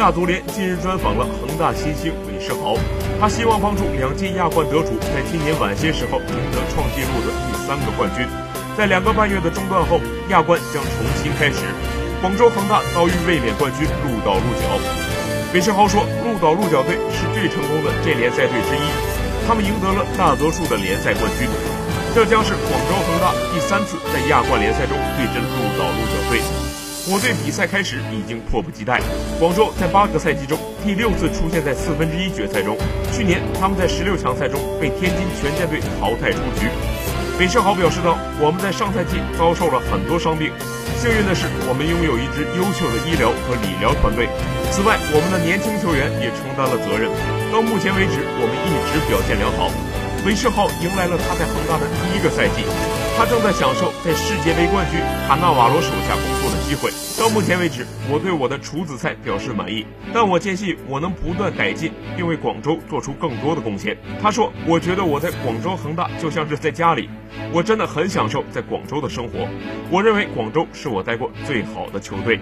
亚足联近日专访了恒大新星韦世豪，他希望帮助两届亚冠得主在今年晚些时候赢得创纪录的第三个冠军。在两个半月的中断后，亚冠将重新开始。广州恒大遭遇卫冕冠军鹿岛鹿角。韦世豪说，鹿岛鹿角队是最成功的这联赛队之一，他们赢得了大多数的联赛冠军。这将是广州恒大第三次在亚冠联赛中对阵鹿岛鹿角队。我对比赛开始已经迫不及待。广州在八个赛季中第六次出现在四分之一决赛中，去年他们在十六强赛中被天津权健队淘汰出局。韦世豪表示道：“我们在上赛季遭受了很多伤病，幸运的是我们拥有一支优秀的医疗和理疗团队。此外，我们的年轻球员也承担了责任。到目前为止，我们一直表现良好。”韦世豪迎来了他在恒大的第一个赛季，他正在享受在世界杯冠军卡纳瓦罗手下工作的机会。到目前为止，我对我的处子赛表示满意，但我坚信我能不断改进，并为广州做出更多的贡献。他说：“我觉得我在广州恒大就像是在家里。”我真的很享受在广州的生活，我认为广州是我待过最好的球队。